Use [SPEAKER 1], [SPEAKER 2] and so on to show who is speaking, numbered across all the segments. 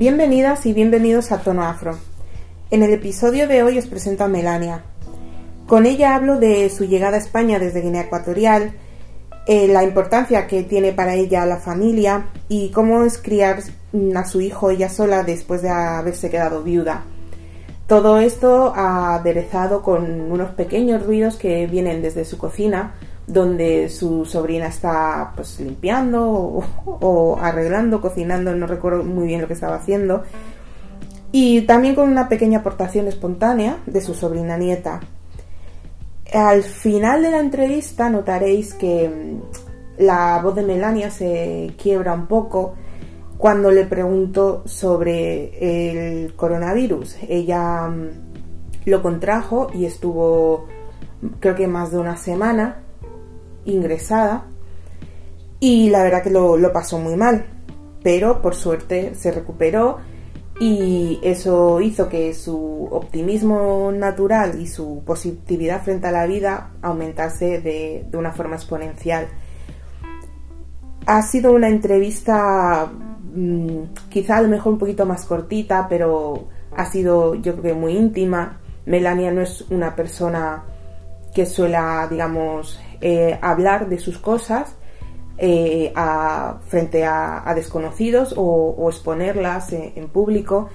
[SPEAKER 1] Bienvenidas y bienvenidos a Tono Afro. En el episodio de hoy os presento a Melania. Con ella hablo de su llegada a España desde Guinea Ecuatorial, eh, la importancia que tiene para ella la familia y cómo es criar a su hijo ella sola después de haberse quedado viuda. Todo esto aderezado con unos pequeños ruidos que vienen desde su cocina, donde su sobrina está pues limpiando o, arreglando, cocinando, no recuerdo muy bien lo que estaba haciendo. Y también con una pequeña aportación espontánea de su sobrina nieta. Al final de la entrevista notaréis que mm, la voz de Melania se quiebra un poco cuando le pregunto sobre el coronavirus. Ella mm, lo contrajo y estuvo creo que más de una semana ingresada y la verdad que lo, pasó muy mal, pero por suerte se recuperó y eso hizo que su optimismo natural y su positividad frente a la vida aumentase de, de una forma exponencial. Ha sido una entrevista mmm, quizá a lo mejor un poquito más cortita, pero ha sido yo creo que muy íntima. Melania no es una persona que suela, digamos, eh, hablar de sus cosas eh, frente a, desconocidos o, exponerlas en, en, público.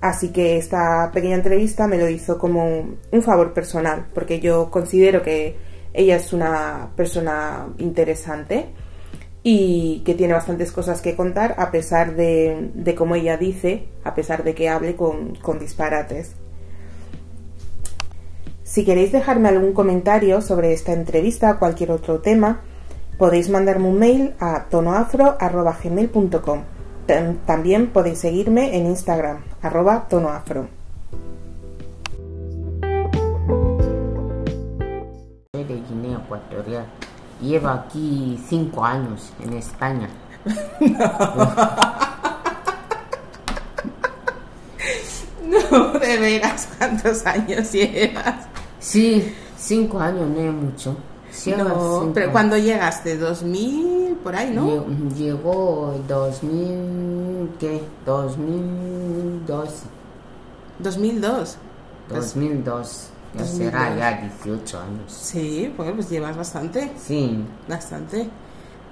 [SPEAKER 1] Así que esta pequeña entrevista me lo hizo como un favor personal, porque yo considero que ella es una persona interesante y que tiene bastantes cosas que contar a pesar de, de como ella dice, a pesar de que hable con disparates. Si queréis dejarme algún comentario sobre esta entrevista o cualquier otro tema, podéis mandarme un mail a tonoafro.gmail.com. También podéis seguirme en Instagram, arroba tonoafro.
[SPEAKER 2] de Guinea Ecuatorial. Llevo aquí cinco años en España.
[SPEAKER 1] No, de veras, ¿cuántos años llevas?
[SPEAKER 2] Sí, cinco años, no es mucho.
[SPEAKER 1] No, pero cuando llegaste, 2000, por ahí, ¿no?
[SPEAKER 2] Llegó 2000, ¿qué? 2012.
[SPEAKER 1] 2002.
[SPEAKER 2] 2002. Ya
[SPEAKER 1] 2002.
[SPEAKER 2] será ya 18 años.
[SPEAKER 1] Sí, pues, pues llevas bastante,
[SPEAKER 2] Sí,
[SPEAKER 1] bastante.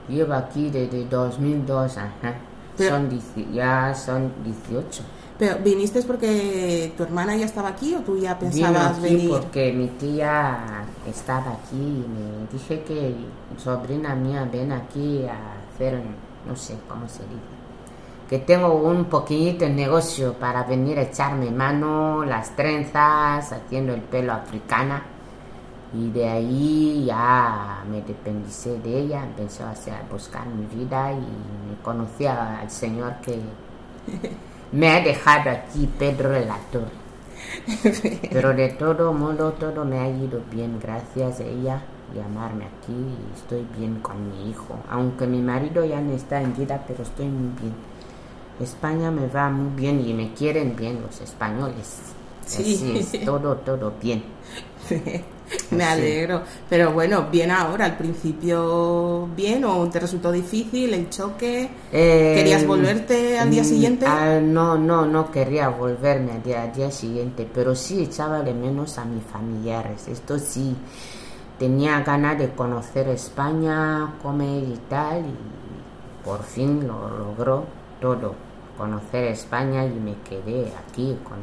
[SPEAKER 2] llevo aquí desde 2002, ajá.
[SPEAKER 1] Pero-
[SPEAKER 2] Son, ya son 18.
[SPEAKER 1] Pero, ¿viniste porque tu hermana ya estaba aquí o tú ya
[SPEAKER 2] Vino
[SPEAKER 1] pensabas
[SPEAKER 2] aquí
[SPEAKER 1] venir?
[SPEAKER 2] porque mi tía estaba aquí y me dije que sobrina mía ven aquí a hacer, no sé cómo se dice, que tengo un poquito negocio para venir a echarme mano, las trenzas, haciendo el pelo africana y de ahí ya me dependicé de ella, empecé a, hacer, a buscar mi vida y me conocí al señor que me ha dejado aquí, Pedro de la Torre. Pero de todo modo, todo me ha ido bien gracias a ella llamarme aquí y estoy bien con mi hijo. Aunque mi marido ya no está en vida, pero estoy muy bien. España me va muy bien y me quieren bien los españoles.
[SPEAKER 1] Sí.
[SPEAKER 2] Así es, todo, todo bien.
[SPEAKER 1] Me
[SPEAKER 2] Sí.
[SPEAKER 1] alegro. Pero bueno, bien ahora, al principio bien o te resultó difícil el choque.
[SPEAKER 2] Eh,
[SPEAKER 1] ¿Querías volverte al día
[SPEAKER 2] mm,
[SPEAKER 1] siguiente?
[SPEAKER 2] ah, no, no, no quería volverme al día, al día siguiente, pero sí echaba de menos a mis familiares. Esto sí, tenía ganas de conocer España, comer y tal, y por fin lo logró todo, conocer España y me quedé aquí con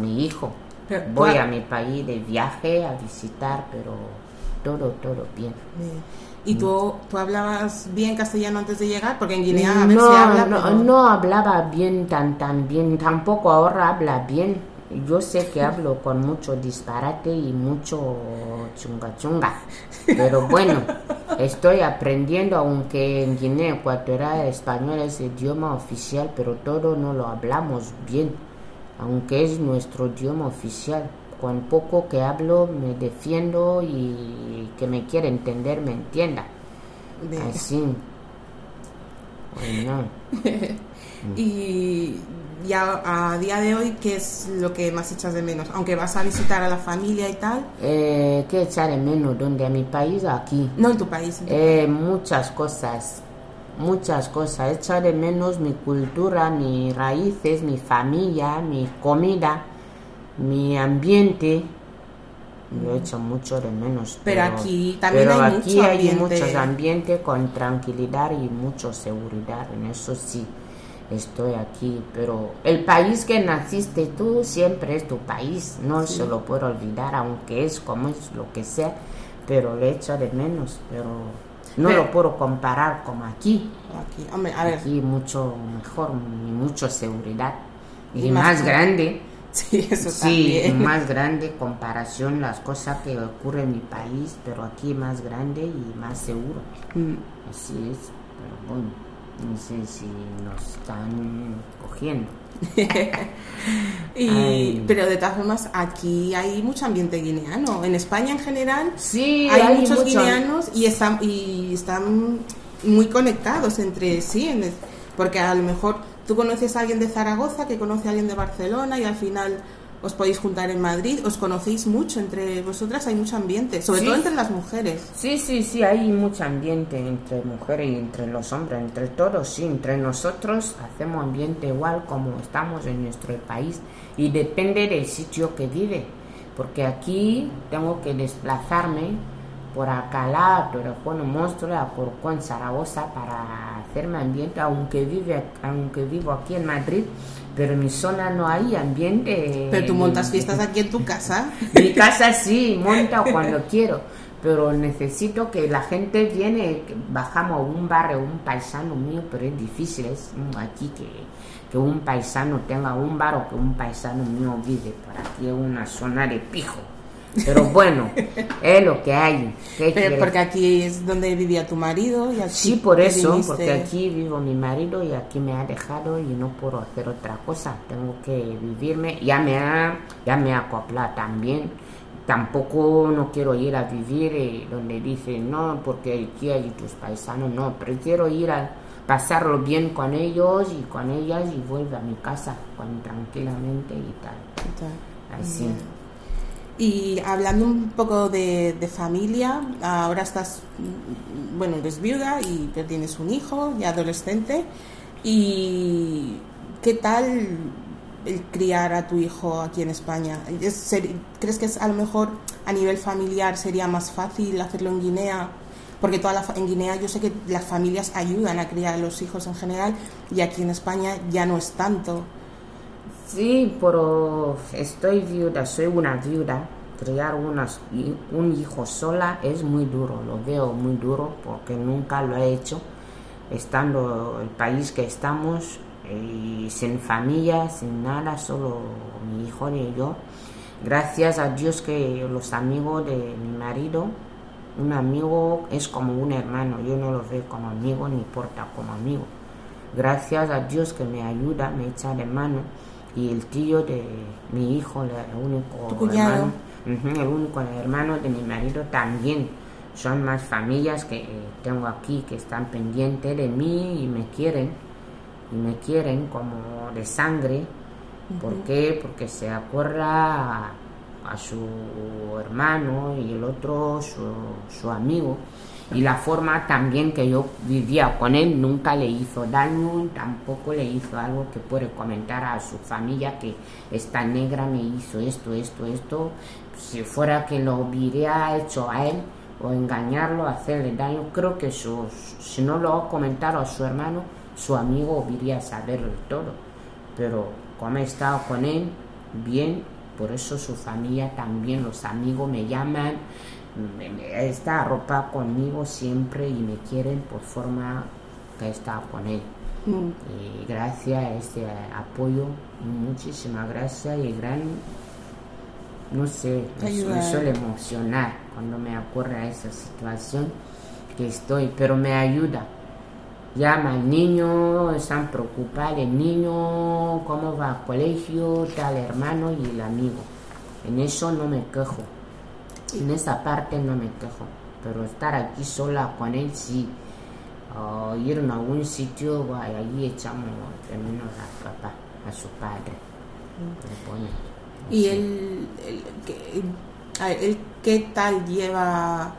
[SPEAKER 2] mi hijo.
[SPEAKER 1] Pero,
[SPEAKER 2] Voy
[SPEAKER 1] ¿cuál-
[SPEAKER 2] a mi país de viaje a visitar, pero todo, todo bien.
[SPEAKER 1] ¿Y tú, tú hablabas bien castellano antes de llegar? Porque en Guinea a
[SPEAKER 2] no,
[SPEAKER 1] habla,
[SPEAKER 2] no,
[SPEAKER 1] pero-
[SPEAKER 2] no hablaba bien tan tan bien, tampoco ahora habla bien. Yo sé que hablo con mucho disparate y mucho chunga chunga, pero bueno, estoy aprendiendo, aunque en Guinea Ecuatorial español es idioma oficial, pero todo no lo hablamos bien, aunque es nuestro idioma oficial. Con poco que hablo me defiendo y que me quiera entender me entienda.
[SPEAKER 1] Ve.
[SPEAKER 2] Así. Bueno.
[SPEAKER 1] Y ya a día de hoy, ¿qué es lo que más echas de menos? Aunque vas a visitar a la familia y tal,
[SPEAKER 2] Eh, ¿Qué echar en menos? ¿Dónde? ¿A mi país o aquí?
[SPEAKER 1] no en tu país. en tu
[SPEAKER 2] Eh, muchas cosas. Muchas cosas. Echo de menos mi cultura, mis raíces, mi familia, mi comida, mi ambiente. Lo echo mucho de menos.
[SPEAKER 1] Pero aquí también
[SPEAKER 2] pero
[SPEAKER 1] hay
[SPEAKER 2] aquí
[SPEAKER 1] mucho
[SPEAKER 2] hay
[SPEAKER 1] ambiente.
[SPEAKER 2] muchos ambientes con tranquilidad y mucha seguridad. En eso sí, estoy aquí. Pero el país que naciste tú siempre es tu país. No se lo puedo olvidar, aunque es como es lo que sea. Pero lo echo de menos. Pero no
[SPEAKER 1] Pero-
[SPEAKER 2] lo puedo comparar como aquí.
[SPEAKER 1] Aquí, hombre, a ver,
[SPEAKER 2] Aquí mucho mejor y mucha seguridad. Y,
[SPEAKER 1] Y más
[SPEAKER 2] grande.
[SPEAKER 1] sí, eso
[SPEAKER 2] Sí,
[SPEAKER 1] también.
[SPEAKER 2] más grande comparación las cosas que ocurren en mi país, pero aquí más grande y más seguro.
[SPEAKER 1] Mm.
[SPEAKER 2] Así es, pero bueno, no sé si nos están cogiendo.
[SPEAKER 1] Y, pero de todas formas, aquí hay mucho ambiente guineano. En España en general
[SPEAKER 2] Sí,
[SPEAKER 1] hay, muchos
[SPEAKER 2] mucho-
[SPEAKER 1] guineanos y están, y están muy conectados entre sí. en el- porque a lo mejor tú conoces a alguien de Zaragoza que conoce a alguien de Barcelona y al final os podéis juntar en Madrid. Os conocéis mucho entre vosotras, hay mucho ambiente, sobre
[SPEAKER 2] Sí.
[SPEAKER 1] todo entre las mujeres.
[SPEAKER 2] Sí, sí, sí, hay mucho ambiente entre mujeres y entre los hombres, entre todos, sí, entre nosotros hacemos ambiente igual como estamos en nuestro país y depende del sitio que vive, porque aquí tengo que desplazarme por Alcalá, Torrejón, Monstruo, a Corcón, Zaragoza para hacerme ambiente, aunque vive, aunque vivo aquí en Madrid, pero en mi zona no hay ambiente.
[SPEAKER 1] Pero tú montas fiestas aquí en tu casa.
[SPEAKER 2] Mi casa sí, monta cuando quiero, pero necesito que la gente viene, bajamos a un barrio, un paisano mío, pero es difícil, es aquí que, que un paisano tenga un bar o que un paisano mío vive, por aquí es una zona de pijo. Pero bueno, es lo que hay. ¿qué
[SPEAKER 1] Pero
[SPEAKER 2] quieres?
[SPEAKER 1] porque aquí es donde vivía tu marido y aquí
[SPEAKER 2] Sí, por eso,
[SPEAKER 1] viniste.
[SPEAKER 2] porque aquí vivo mi marido y aquí me ha dejado y no puedo hacer otra cosa. Tengo que vivirme, ya me ha, ya me ha acoplado también. Tampoco no quiero ir a vivir eh, donde dicen no, porque aquí hay tus paisanos, no. Prefiero ir a pasarlo bien con ellos y con ellas y vuelvo a mi casa con, tranquilamente y tal. Así.
[SPEAKER 1] Y hablando un poco de, familia, ahora estás, bueno, eres viuda y tienes un hijo ya adolescente. ¿Y qué tal el criar a tu hijo aquí en España? ¿Crees que es a lo mejor a nivel familiar sería más fácil hacerlo en Guinea? Porque toda la, en Guinea yo sé que las familias ayudan a criar a los hijos en general y aquí en España ya no es tanto.
[SPEAKER 2] Sí, pero estoy viuda, soy una viuda. Criar un hijo sola es muy duro, lo veo muy duro porque nunca lo he hecho. Estando el país que estamos, y sin familia, sin nada, solo mi hijo y yo. Gracias a Dios que los amigos de mi marido, un amigo es como un hermano, yo no lo veo como amigo ni porta como amigo. Gracias a Dios que me ayuda, me echa de mano. Y el tío de mi hijo, el único hermano, el único hermano de mi marido también. Son más familias que eh, tengo aquí que están pendientes de mí y me quieren. Y me quieren como de sangre. ¿Por qué? Porque se acuerda a, a su hermano y el otro su, su amigo. Y la forma también que yo vivía con él nunca le hizo daño, tampoco le hizo algo que puede comentar a su familia que esta negra me hizo esto, esto, esto. Si fuera que lo hubiera hecho a él o engañarlo, hacerle daño, creo que su, si no lo ha comentado a su hermano, su amigo hubiera saberlo todo. Pero como he estado con él, bien, por eso su familia también, los amigos me llaman, está arropada conmigo siempre y me quieren por forma que he estado con él.
[SPEAKER 1] Mm.
[SPEAKER 2] Y gracias a este apoyo, muchísimas gracias y gran, no sé, me, suele emocionar cuando me de esa situación que estoy, pero me ayuda. Llama al niño, están preocupados, el niño, cómo va al colegio, tal hermano y el amigo. En eso no me quejo. En esa parte no me quejo. Pero estar aquí sola con él sí. O ir a algún sitio, allí echamos menos a papá, a su padre. Bueno,
[SPEAKER 1] ¿Y él, él, qué- él tal lleva,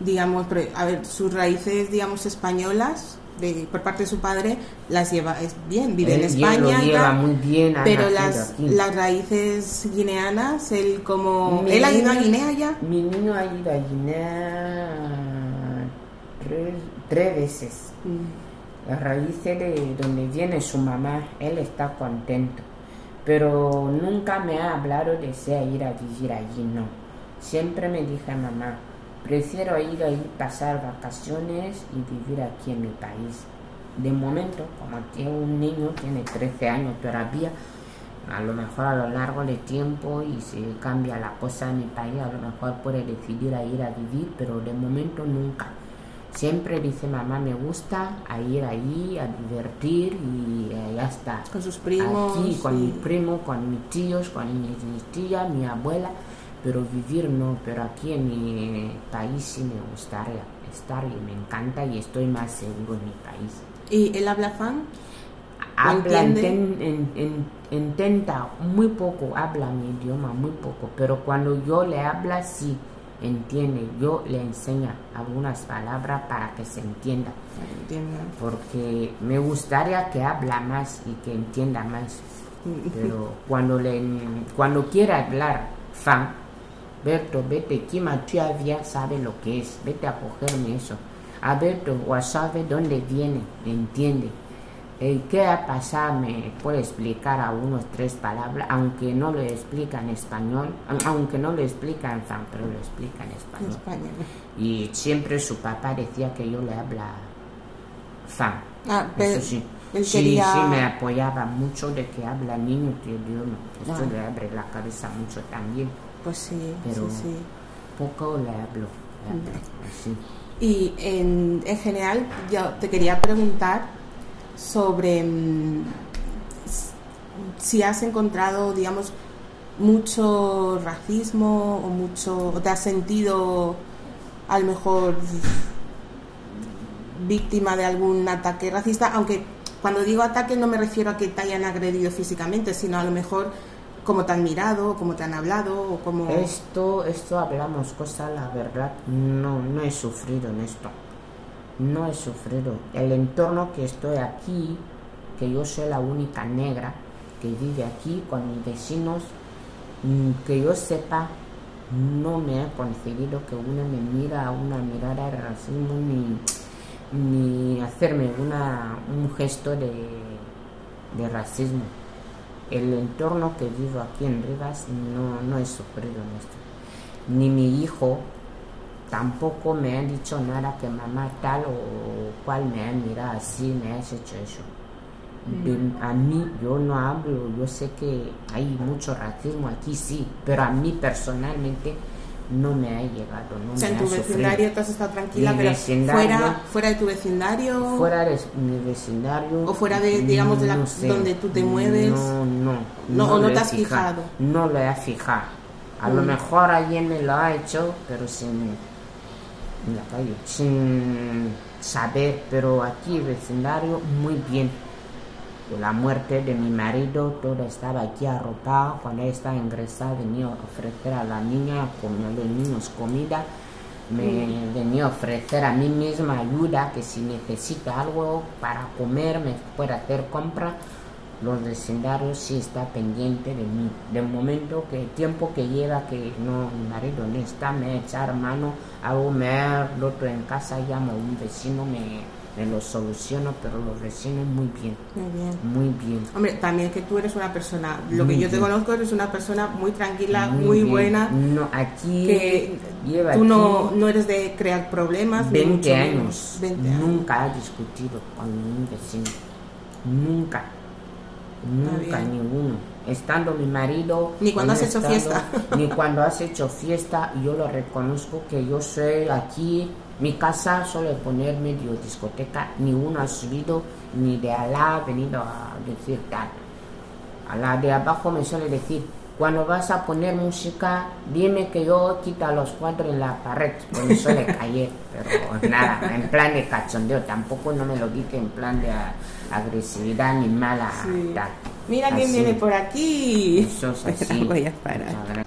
[SPEAKER 1] digamos, a ver, sus raíces, digamos, españolas? De, por parte de su padre las lleva es bien, vive en
[SPEAKER 2] Él
[SPEAKER 1] España
[SPEAKER 2] lleva muy bien,
[SPEAKER 1] pero las,
[SPEAKER 2] aquí.
[SPEAKER 1] las raíces guineanas, él como...
[SPEAKER 2] Mi
[SPEAKER 1] ¿Él ha ido a Guinea ya?
[SPEAKER 2] Mi niño ha ido a Guinea tres, tres veces.
[SPEAKER 1] Mm.
[SPEAKER 2] Las raíces de donde viene su mamá, él está contento. Pero nunca me ha hablado de desear ir a vivir allí, no. Siempre me dije, mamá, prefiero ir ahí pasar vacaciones y vivir aquí en mi país. De momento, como tiene un niño, tiene 13 años todavía, a lo mejor a lo largo del tiempo y si cambia la cosa en mi país, a lo mejor puede decidir a ir a vivir, pero de momento nunca. Siempre dice mamá, me gusta a ir ahí a divertir y eh, ya está.
[SPEAKER 1] Con sus primos.
[SPEAKER 2] Aquí, con
[SPEAKER 1] y-
[SPEAKER 2] mi primo, con mis tíos, con mis, mis tías, mi abuela, pero vivir no, pero aquí en mi país sí me gustaría estar y me encanta y estoy más seguro en mi país.
[SPEAKER 1] ¿Y él habla fan?
[SPEAKER 2] Habla,
[SPEAKER 1] entiende?
[SPEAKER 2] enten- en- en- intenta muy poco, habla mi idioma muy poco, pero cuando yo le habla sí entiende, yo le enseño algunas palabras para que se entienda,
[SPEAKER 1] Entiendo.
[SPEAKER 2] porque me gustaría que habla más y que entienda más, pero cuando le cuando quiera hablar fan, Berto, vete, Kima todavía sabe lo que es, vete a cogerme eso. Alberto, o sabe dónde viene, entiende. Eh, ¿Qué ha pasado? Me puede explicar a unos tres palabras, aunque no lo explica en español, a- aunque no lo explica en fan, pero lo explica en
[SPEAKER 1] En
[SPEAKER 2] español. Y siempre su papá decía que yo le habla fan.
[SPEAKER 1] Ah, pero
[SPEAKER 2] Eso sí.
[SPEAKER 1] él
[SPEAKER 2] sí,
[SPEAKER 1] quería-
[SPEAKER 2] sí, me apoyaba mucho de que habla niño tu idioma. Esto
[SPEAKER 1] Ah.
[SPEAKER 2] le abre la cabeza mucho también.
[SPEAKER 1] Pues sí,
[SPEAKER 2] Pero-
[SPEAKER 1] sí, sí.
[SPEAKER 2] Poco le hablo. hablo, así.
[SPEAKER 1] Y en, en general, yo te quería preguntar sobre mm, si has encontrado, digamos, mucho racismo o mucho, o te has sentido a lo mejor víctima de algún ataque racista, aunque cuando digo ataque no me refiero a que te hayan agredido físicamente, sino a lo mejor como te han mirado, como te han hablado.
[SPEAKER 2] Esto, esto hablamos cosas, la verdad, no, no he sufrido en esto. No he sufrido. El entorno que estoy aquí, que yo soy la única negra que vive aquí con mis vecinos, mm, que yo sepa, no me ha concedido que uno me mira una mirada de racismo ni, ni hacerme una, un gesto de, de racismo. El entorno que vivo aquí en Rivas no, no he sufrido en esto. Ni mi hijo tampoco me ha dicho nada que mamá tal o cual me ha mirado así, me has hecho eso. De- a mí yo no hablo, yo sé que hay mucho racismo aquí, sí, pero a mí personalmente no me ha llegado, no
[SPEAKER 1] O sea,
[SPEAKER 2] me
[SPEAKER 1] en tu
[SPEAKER 2] ha
[SPEAKER 1] vecindario has estado tranquila,
[SPEAKER 2] Mi
[SPEAKER 1] pero fuera, fuera de tu vecindario
[SPEAKER 2] Fuera de mi vecindario.
[SPEAKER 1] O fuera de, digamos, de la-
[SPEAKER 2] no sé.
[SPEAKER 1] donde tú te mueves.
[SPEAKER 2] No, no.
[SPEAKER 1] No, o no
[SPEAKER 2] lo
[SPEAKER 1] te has fijado.
[SPEAKER 2] No lo he fijado. A lo
[SPEAKER 1] Mm.
[SPEAKER 2] mejor alguien me lo ha hecho, pero sin. en la calle, sin saber. Pero aquí, vecindario, muy bien. La muerte de mi marido, todo estaba aquí arropado. Cuando ella estaba ingresada, venía a ofrecer a la niña, a los niños comida. Me venía a ofrecer a mí misma ayuda, que si necesita algo para comer, me puede hacer compra. Los vecindarios sí está pendiente de mí. De momento que el tiempo que lleva que no, mi marido no está, me echar mano, hago me ha roto en casa, llamo a un vecino, me, me lo soluciono, pero los vecinos muy bien,
[SPEAKER 1] Muy bien.
[SPEAKER 2] muy bien.
[SPEAKER 1] Hombre, también que tú eres una persona, lo que yo te conozco, eres una persona muy tranquila, muy, buena,
[SPEAKER 2] No, aquí
[SPEAKER 1] que
[SPEAKER 2] lleva
[SPEAKER 1] tú no,
[SPEAKER 2] aquí
[SPEAKER 1] no eres de crear problemas. ni
[SPEAKER 2] 20
[SPEAKER 1] mucho
[SPEAKER 2] años.
[SPEAKER 1] menos. 20 años.
[SPEAKER 2] Nunca ha discutido con un vecino. Nunca. Nunca, ninguno. Estando mi marido.
[SPEAKER 1] Ni cuando has hecho fiesta.
[SPEAKER 2] Ni cuando has hecho fiesta. Yo lo reconozco que yo soy aquí. Mi casa suele poner medio discoteca. Ni uno ha subido, ni de Alá ha venido a decir tal. A la de abajo me suele decir, cuando vas a poner música, dime que yo quita los cuadros en la pared, pues me suele caer, pero nada, en plan de cachondeo, tampoco no me lo dije en plan de agresividad ni mala
[SPEAKER 1] Sí.
[SPEAKER 2] tal.
[SPEAKER 1] Mira quién viene por aquí.
[SPEAKER 2] Eso es así.
[SPEAKER 1] Voy a parar.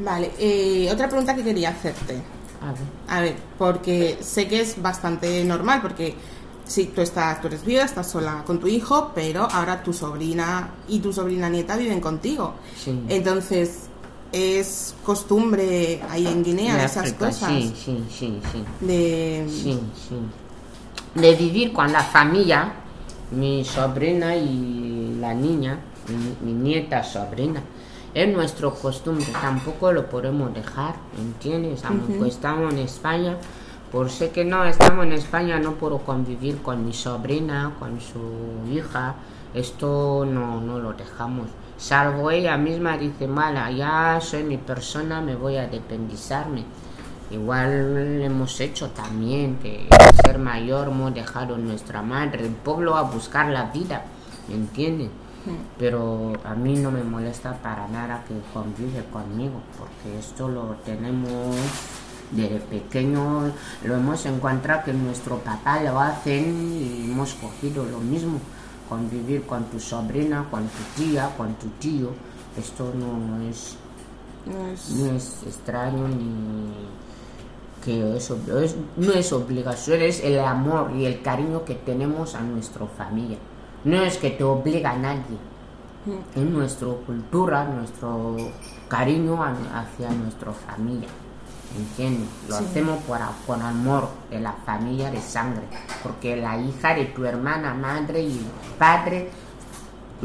[SPEAKER 1] Vale, eh, otra pregunta que quería hacerte.
[SPEAKER 2] A ver.
[SPEAKER 1] A ver, porque sé que es bastante normal, porque sí, tú, estás, tú eres viuda, estás sola con tu hijo, pero ahora tu sobrina y tu sobrina nieta viven contigo.
[SPEAKER 2] Sí.
[SPEAKER 1] Entonces, es costumbre ahí en Guinea
[SPEAKER 2] De
[SPEAKER 1] esas
[SPEAKER 2] África,
[SPEAKER 1] cosas.
[SPEAKER 2] Sí, sí, sí, sí.
[SPEAKER 1] De,
[SPEAKER 2] Sí, sí. De vivir con la familia, mi sobrina y la niña, mi, mi nieta sobrina. Es nuestra costumbre, tampoco lo podemos dejar, ¿entiendes? Aunque estamos en España, por ser que no estamos en España, no puedo convivir con mi sobrina, con su hija. Esto no, no lo dejamos. Salvo ella misma dice, mala, ya soy mi persona, me voy a dependizarme. Igual hemos hecho también que al ser mayor hemos dejado nuestra madre, el pueblo a buscar la vida, ¿me entiendes? Pero a mí no me molesta para nada que convive conmigo, porque esto lo tenemos desde pequeño, lo hemos encontrado que nuestro papá lo hacen y hemos cogido lo mismo, convivir con tu sobrina, con tu tía, con tu tío, esto no es
[SPEAKER 1] no es-
[SPEAKER 2] no es extraño ni que es- no es obligación, es el amor y el cariño que tenemos a nuestra familia. No es que te obliga a nadie. Es nuestra cultura, nuestro cariño a- hacia nuestra familia. ¿Entiendes? Lo hacemos por, con amor de la familia de sangre. Porque la hija de tu hermana, madre y padre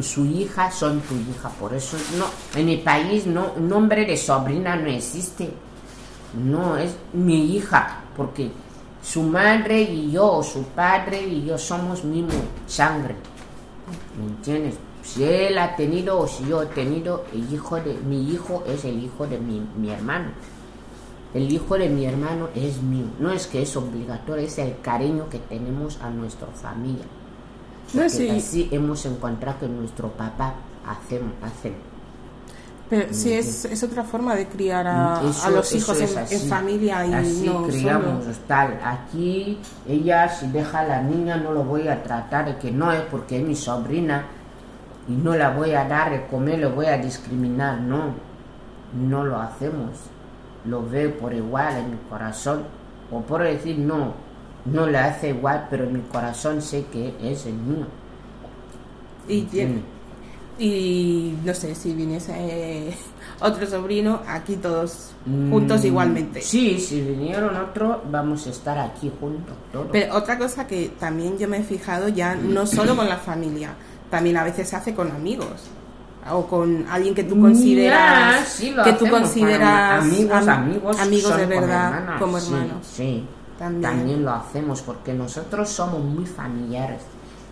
[SPEAKER 2] su hija son tu hija, por eso no, en mi país no, nombre de sobrina no existe, no es mi hija, porque su madre y yo, su padre y yo somos mismo sangre, ¿me entiendes? Si él ha tenido o si yo he tenido, el hijo de mi hijo es el hijo de mi, mi hermano. El hijo de mi hermano es mío. No es que es obligatorio, es el cariño que tenemos a nuestra familia.
[SPEAKER 1] No,
[SPEAKER 2] Porque
[SPEAKER 1] sí.
[SPEAKER 2] así hemos encontrado que nuestro papá hacen, hacen.
[SPEAKER 1] Pero sí, es, es otra forma de criar a,
[SPEAKER 2] Mm, Eso-
[SPEAKER 1] a los hijos en, en familia y
[SPEAKER 2] así
[SPEAKER 1] no
[SPEAKER 2] criamos
[SPEAKER 1] solo.
[SPEAKER 2] tal. Aquí ella si deja a la niña no lo voy a tratar que no es porque es mi sobrina y no la voy a dar de comer, le voy a discriminar. No, no lo hacemos. Lo veo por igual en mi corazón. O por decir no, no le hace igual, pero en mi corazón sé que es el mío.
[SPEAKER 1] Y, tiene-. Y no sé, si viniese eh, otro sobrino, aquí todos juntos
[SPEAKER 2] Mm,
[SPEAKER 1] igualmente.
[SPEAKER 2] Sí, si vinieron otro, vamos a estar aquí juntos todos.
[SPEAKER 1] Pero otra cosa que también yo me he fijado ya no solo con la familia, también a veces se hace con amigos o con alguien que tú consideras
[SPEAKER 2] Ya, sí, lo
[SPEAKER 1] que tú consideras
[SPEAKER 2] amigos,
[SPEAKER 1] am-
[SPEAKER 2] amigos,
[SPEAKER 1] amigos de verdad
[SPEAKER 2] hermanas,
[SPEAKER 1] como
[SPEAKER 2] sí,
[SPEAKER 1] hermanos.
[SPEAKER 2] Sí,
[SPEAKER 1] También.
[SPEAKER 2] también. lo hacemos porque nosotros somos muy familiares.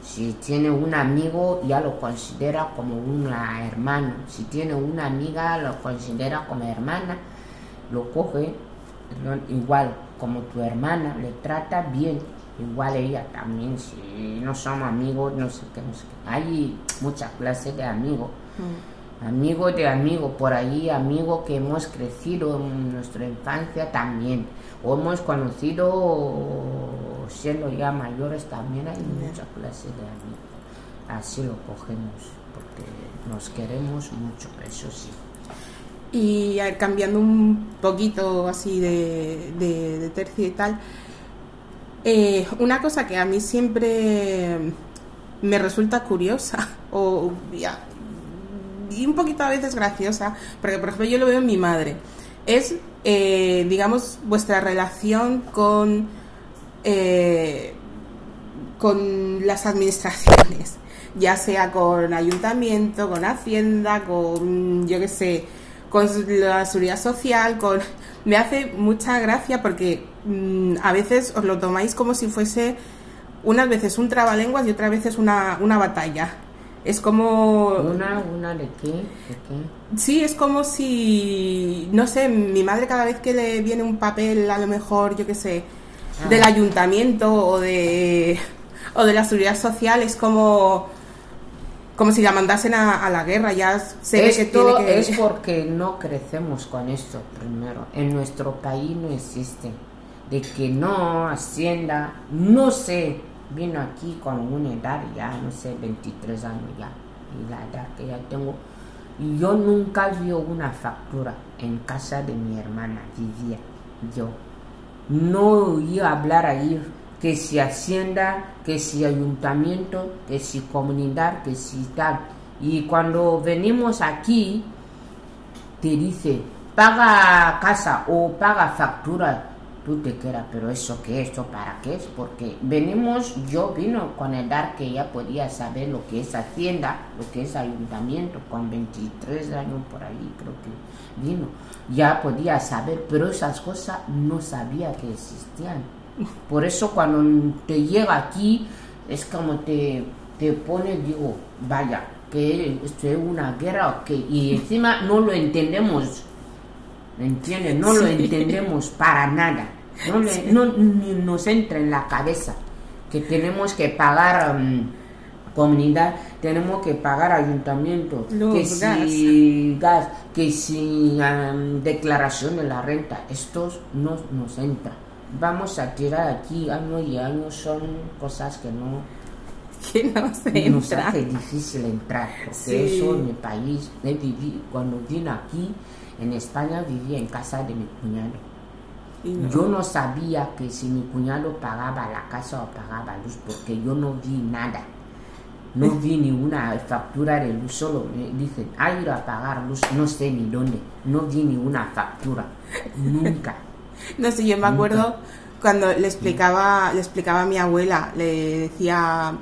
[SPEAKER 2] Si tiene un amigo, ya lo considera como una hermana. Si tiene una amiga, lo considera como hermana. Lo coge igual como tu hermana, le trata bien. Igual ella también, si no somos amigos, no sé qué, no sé qué. Hay muchas clases de amigos. Amigos de amigos, por ahí amigos que hemos crecido en nuestra infancia también, o hemos conocido siendo ya mayores también, hay muchas clases de amigos. Así lo cogemos, porque nos queremos mucho, eso sí.
[SPEAKER 1] Y eh, cambiando un poquito así de, de, de tercio y tal, eh, una cosa que a mí siempre me resulta curiosa o ya, y un poquito a veces graciosa, porque por ejemplo yo lo veo en mi madre, es, eh, digamos, vuestra relación con, eh, con las administraciones, ya sea con ayuntamiento, con hacienda, con, yo qué sé, con la seguridad social, con... Me hace mucha gracia porque mm, a veces os lo tomáis como si fuese unas veces un trabalenguas y otras veces una, una batalla. Es como...
[SPEAKER 2] ¿Una, una de qué? ¿De qué?
[SPEAKER 1] Sí, es como si, no sé, mi madre cada vez que le viene un papel, a lo mejor, yo qué sé,
[SPEAKER 2] Ah.
[SPEAKER 1] del ayuntamiento o de, o de la seguridad social, es como, como si la mandasen a, a la guerra, ya se ve que tiene que...
[SPEAKER 2] es porque no crecemos con esto primero. En nuestro país no existe. De que no, Hacienda, no sé, vino aquí con una edad ya, no sé, 23 años ya. Y la edad que ya tengo. Yo nunca vi una factura en casa de mi hermana, vivía yo. No oí hablar ahí que si hacienda, que si ayuntamiento, que si comunidad, que si tal. Y cuando venimos aquí, te dice, paga casa o paga factura tú te quedas, pero eso qué, esto para qué es, porque venimos, yo vino con edad que ya podía saber lo que es hacienda, lo que es ayuntamiento, con 23 años por ahí creo que vino, ya podía saber, pero esas cosas no sabía que existían. Por eso cuando te llega aquí, es como te, te pone, digo, vaya, que esto es una guerra, que, y encima no lo entendemos ¿Me entiendes? No lo entendemos para nada. No, no, nos entra en la cabeza que tenemos que pagar um, comunidad, tenemos que pagar ayuntamiento, que si gas, que si um, declaración de la renta. Esto no nos entra. Vamos a tirar aquí año y año, son cosas que no
[SPEAKER 1] que no se
[SPEAKER 2] nos hace difícil entrar, porque eso en mi país, cuando vine aquí, en España vivía en casa de mi cuñado. Yo no sabía que si mi cuñado pagaba la casa o pagaba luz, porque yo no vi nada. No vi ni una factura de luz, solo me dicen, ha ido a pagar luz, no sé ni dónde. No vi ni una factura, nunca.
[SPEAKER 1] no sé, yo me acuerdo cuando le explicaba, le explicaba a mi abuela, le decía,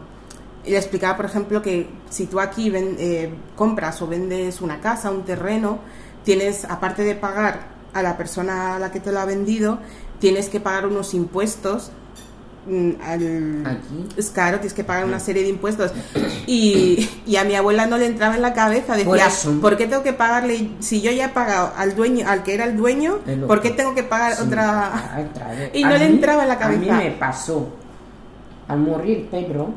[SPEAKER 1] le explicaba, por ejemplo, que si tú aquí eh, compras o vendes una casa, un terreno, tienes, aparte de pagar a la persona a la que te lo ha vendido, tienes que pagar unos impuestos. Mm, al,
[SPEAKER 2] Aquí.
[SPEAKER 1] Es caro, tienes que pagar una serie de impuestos. Y, y, a mi abuela no le entraba en la cabeza, decía, por, qué tengo que pagarle? Si yo ya he pagado al dueño, al que era el dueño, ¿por qué tengo que pagar otra? y no le entraba en la cabeza.
[SPEAKER 2] A mí me pasó, al morir Pedro,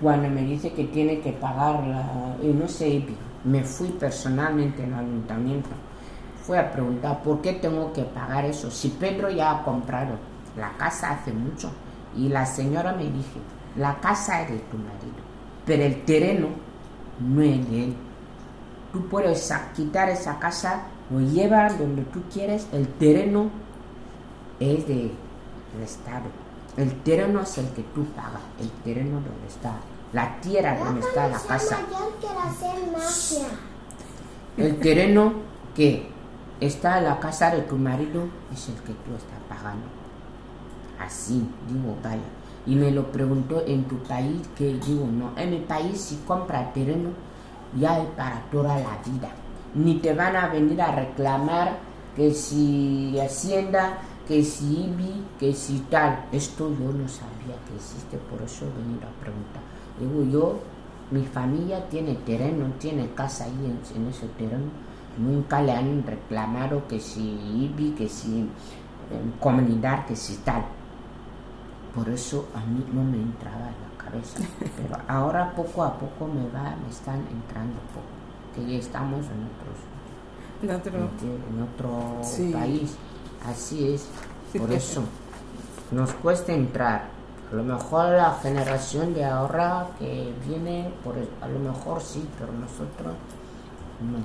[SPEAKER 2] cuando me dice que tiene que pagar la, no sé, me fui personalmente al ayuntamiento. Fui a preguntar por qué tengo que pagar eso. Si Pedro ya ha comprado la casa hace mucho. Y la señora me dijo, la casa es de tu marido, pero el terreno no es de él. Tú puedes quitar esa casa o llevar donde tú quieres, el terreno es del Estado. El terreno es el que tú pagas, el terreno donde está la tierra donde está la casa. El terreno que está en la casa de tu marido es el que tú estás pagando. Así, digo, vaya. Y me lo preguntó en tu país, que digo, no, en mi país si compra terreno ya es para toda la vida. Ni te van a venir a reclamar que si Hacienda, que si IBI, que si tal. Esto yo no sabía que existe, por eso he venido a preguntar. Digo yo, mi familia tiene terreno, tiene casa ahí en, ese terreno. Nunca le han reclamado que si IBI, que si comunidad, que si tal. Por eso a mí no me entraba en la cabeza. Pero ahora poco a poco me va, me están entrando poco. Que ya estamos en otros, en otro, país. Así es. Por eso nos cuesta entrar a lo mejor la generación de ahora que viene, por, a lo mejor sí, pero nosotros no.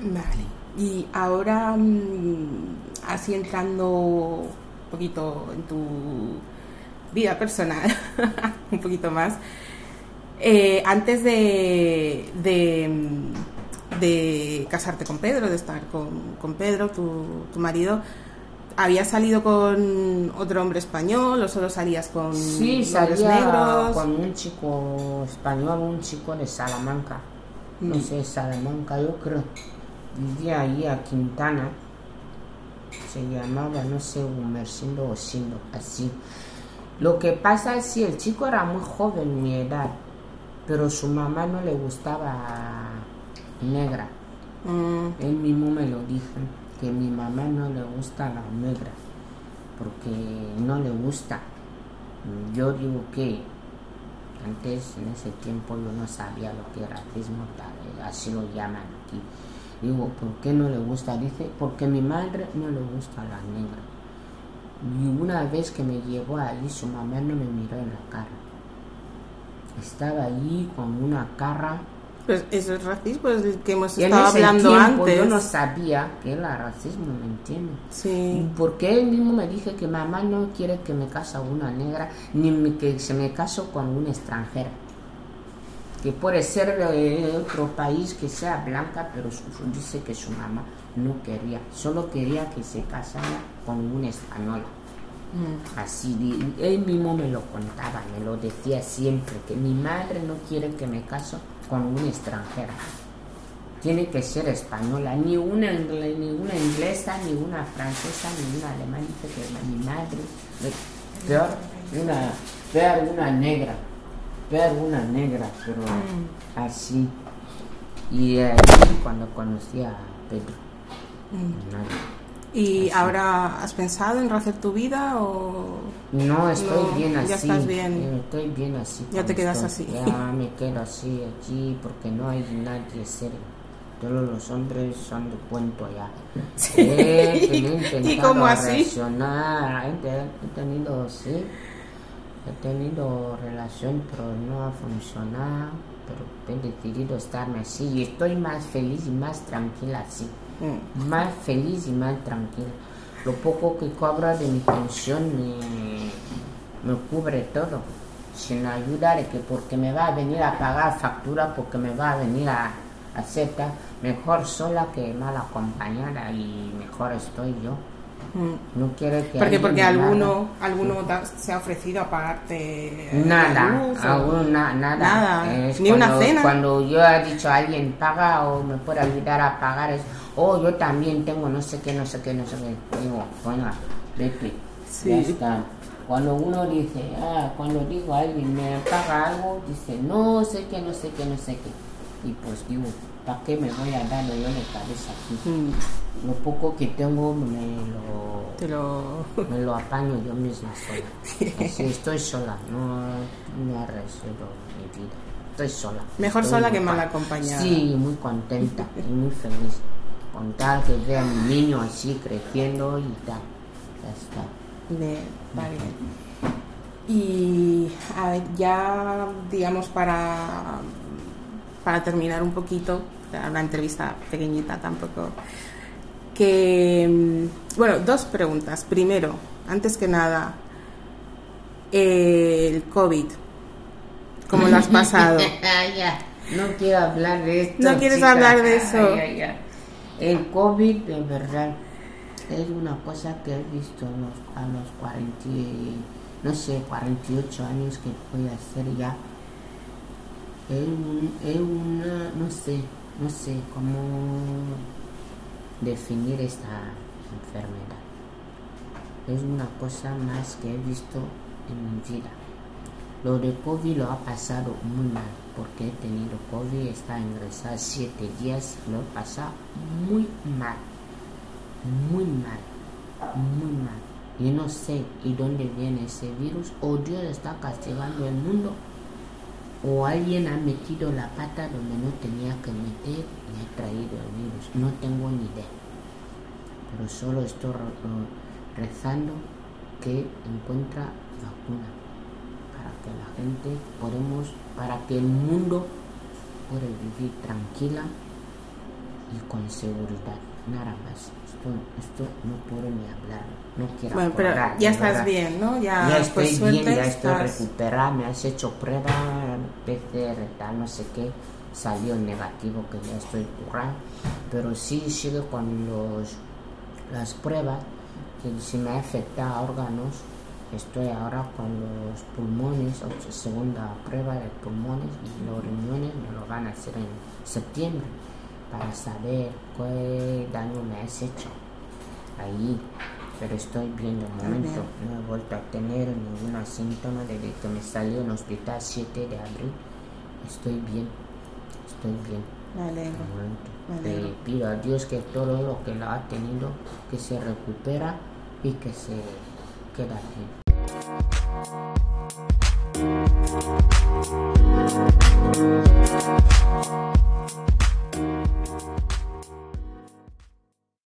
[SPEAKER 1] Vale. Y ahora, mm, así entrando un poquito en tu vida personal, un poquito más, eh, antes de, de, casarte con Pedro, de estar con, con Pedro, tu, tu marido, ¿Había salido con otro hombre español o solo salías con
[SPEAKER 2] sí, salía negros? con un chico español, un chico de Salamanca. No mm. sé, Salamanca, yo creo. Vivía ahí a Quintana. Se llamaba, no sé, Humercindo o Sindo, así. Lo que pasa es que el chico era muy joven, mi edad, pero su mamá no le gustaba negra. Mm. Él mismo me lo dijo que mi mamá no le gusta la negra, porque no le gusta. Yo digo que antes, en ese tiempo, yo no sabía lo que era racismo, así lo llaman aquí. Digo, ¿por qué no le gusta? Dice, porque mi madre no le gusta la negra. Y una vez que me llevó allí, su mamá no me miró en la cara. Estaba allí con una cara
[SPEAKER 1] Pues eso es racismo, es el que hemos estado hablando
[SPEAKER 2] tiempo
[SPEAKER 1] antes.
[SPEAKER 2] yo no sabía que era racismo, ¿me entiendes?
[SPEAKER 1] Sí.
[SPEAKER 2] Porque él mismo me dije que mamá no quiere que me case con una negra, ni me- que se me caso con una extranjera. Que puede ser de otro país que sea blanca, pero su- dice que su mamá no quería, solo quería que se casara con una española.
[SPEAKER 1] Mm.
[SPEAKER 2] Así, él mismo me lo contaba, me lo decía siempre, que mi madre no quiere que me caso con una extranjera. Tiene que ser española, ni una, ni una inglesa, ni una francesa, ni una alemana. Que mi madre, eh, peor una, peor una negra, peor una negra, pero así. Y ahí cuando conocí a Pedro. Nadie.
[SPEAKER 1] ¿Y ahora has pensado en rehacer tu vida o...?
[SPEAKER 2] No, estoy
[SPEAKER 1] No,
[SPEAKER 2] bien así.
[SPEAKER 1] ya estás bien.
[SPEAKER 2] Estoy bien así.
[SPEAKER 1] Ya te quedas
[SPEAKER 2] estoy.
[SPEAKER 1] así.
[SPEAKER 2] Ya me quedo así aquí porque no hay nadie serio. Todos los hombres son de cuento ya. Me he
[SPEAKER 1] ¿Y cómo así?
[SPEAKER 2] He, te- he tenido, sí. He tenido relación, pero no ha funcionado. Pero he decidido estarme así y estoy más feliz y más tranquila así
[SPEAKER 1] Mm.
[SPEAKER 2] más feliz y más tranquila. Lo poco que cobro de mi pensión me, me cubre todo, sin ayuda de que porque me va a venir a pagar factura, porque me va a venir a aceptar, mejor sola que mal acompañada y mejor estoy yo.
[SPEAKER 1] Mm.
[SPEAKER 2] No quiero que
[SPEAKER 1] Porque, porque alguno, alguno se ha ofrecido a pagarte
[SPEAKER 2] Nada,
[SPEAKER 1] luz o-
[SPEAKER 2] aún na- nada.
[SPEAKER 1] Nada,
[SPEAKER 2] Es
[SPEAKER 1] ni una
[SPEAKER 2] cuando-
[SPEAKER 1] cena.
[SPEAKER 2] Cuando yo he dicho a alguien paga o me puede ayudar a pagar, es, oh, yo también tengo no sé qué, no sé qué, no sé qué. Digo, bueno, vete.
[SPEAKER 1] Sí.
[SPEAKER 2] Ya está. Cuando uno dice, ah, cuando digo a alguien me paga algo, dice, no sé qué, no sé qué, no sé qué. Y pues digo, ¿para qué me voy a dar yo de cabeza aquí?
[SPEAKER 1] Mm.
[SPEAKER 2] Lo poco que tengo me lo
[SPEAKER 1] Te lo...
[SPEAKER 2] me lo apaño yo misma sola. Así estoy sola, no, no arreglo mi vida. Estoy sola.
[SPEAKER 1] Mejor
[SPEAKER 2] Estoy
[SPEAKER 1] sola que mal
[SPEAKER 2] pa-
[SPEAKER 1] acompañada.
[SPEAKER 2] Sí, muy contenta y muy feliz. Con tal que vea mi niño así creciendo y tal. Ya está.
[SPEAKER 1] Bien, va bien. Y a ver, ya, digamos, para, para terminar un poquito, una entrevista pequeñita tampoco, que, mm, bueno, dos preguntas. Primero, antes que nada, el COVID, ¿cómo lo has pasado?
[SPEAKER 2] Ya. No quiero hablar de esto.
[SPEAKER 1] No quieres
[SPEAKER 2] chica.
[SPEAKER 1] hablar de eso.
[SPEAKER 2] Ay, ay, ay. El COVID, de verdad, es una cosa que he visto a los, a los 40, y- no sé, 48 años que voy a hacer ya. Es, un- es una, no sé, no sé cómo definir esta enfermedad. Es una cosa más que he visto en mi vida. Lo de COVID lo ha pasado muy mal, porque he tenido COVID, está ingresado siete días, lo he pasado muy mal, muy mal, muy mal. Yo no sé y dónde viene ese virus, o Dios está castigando el mundo, o alguien ha metido la pata donde no tenía que meter y ha traído el virus. No tengo ni idea, pero solo estoy re- rezando que encuentra vacuna que la gente podemos, para que el mundo pueda vivir tranquila y con seguridad. Nada más. Esto, esto no puedo ni hablar. No quiero
[SPEAKER 1] Bueno, pero
[SPEAKER 2] acordar,
[SPEAKER 1] ya estás
[SPEAKER 2] verdad.
[SPEAKER 1] bien, ¿no? Ya,
[SPEAKER 2] Ya
[SPEAKER 1] pues,
[SPEAKER 2] estoy bien,
[SPEAKER 1] suerte,
[SPEAKER 2] ya estoy
[SPEAKER 1] estás-
[SPEAKER 2] recuperada, me has hecho prueba, PCR, tal, no sé qué, salió negativo que ya estoy curada, pero sí sigue con los, las pruebas, que si me ha afectado a órganos, estoy ahora con los pulmones, segunda prueba de pulmones y los riñones me lo van a hacer en septiembre para saber qué daño me has hecho ahí, pero estoy bien de momento. No he vuelto a tener ningún síntoma desde que me salió en el hospital 7 de abril. Estoy bien, estoy bien
[SPEAKER 1] Me alegro.
[SPEAKER 2] pido a Dios que todo lo que lo ha tenido, que se recupera y que se queda bien. We'll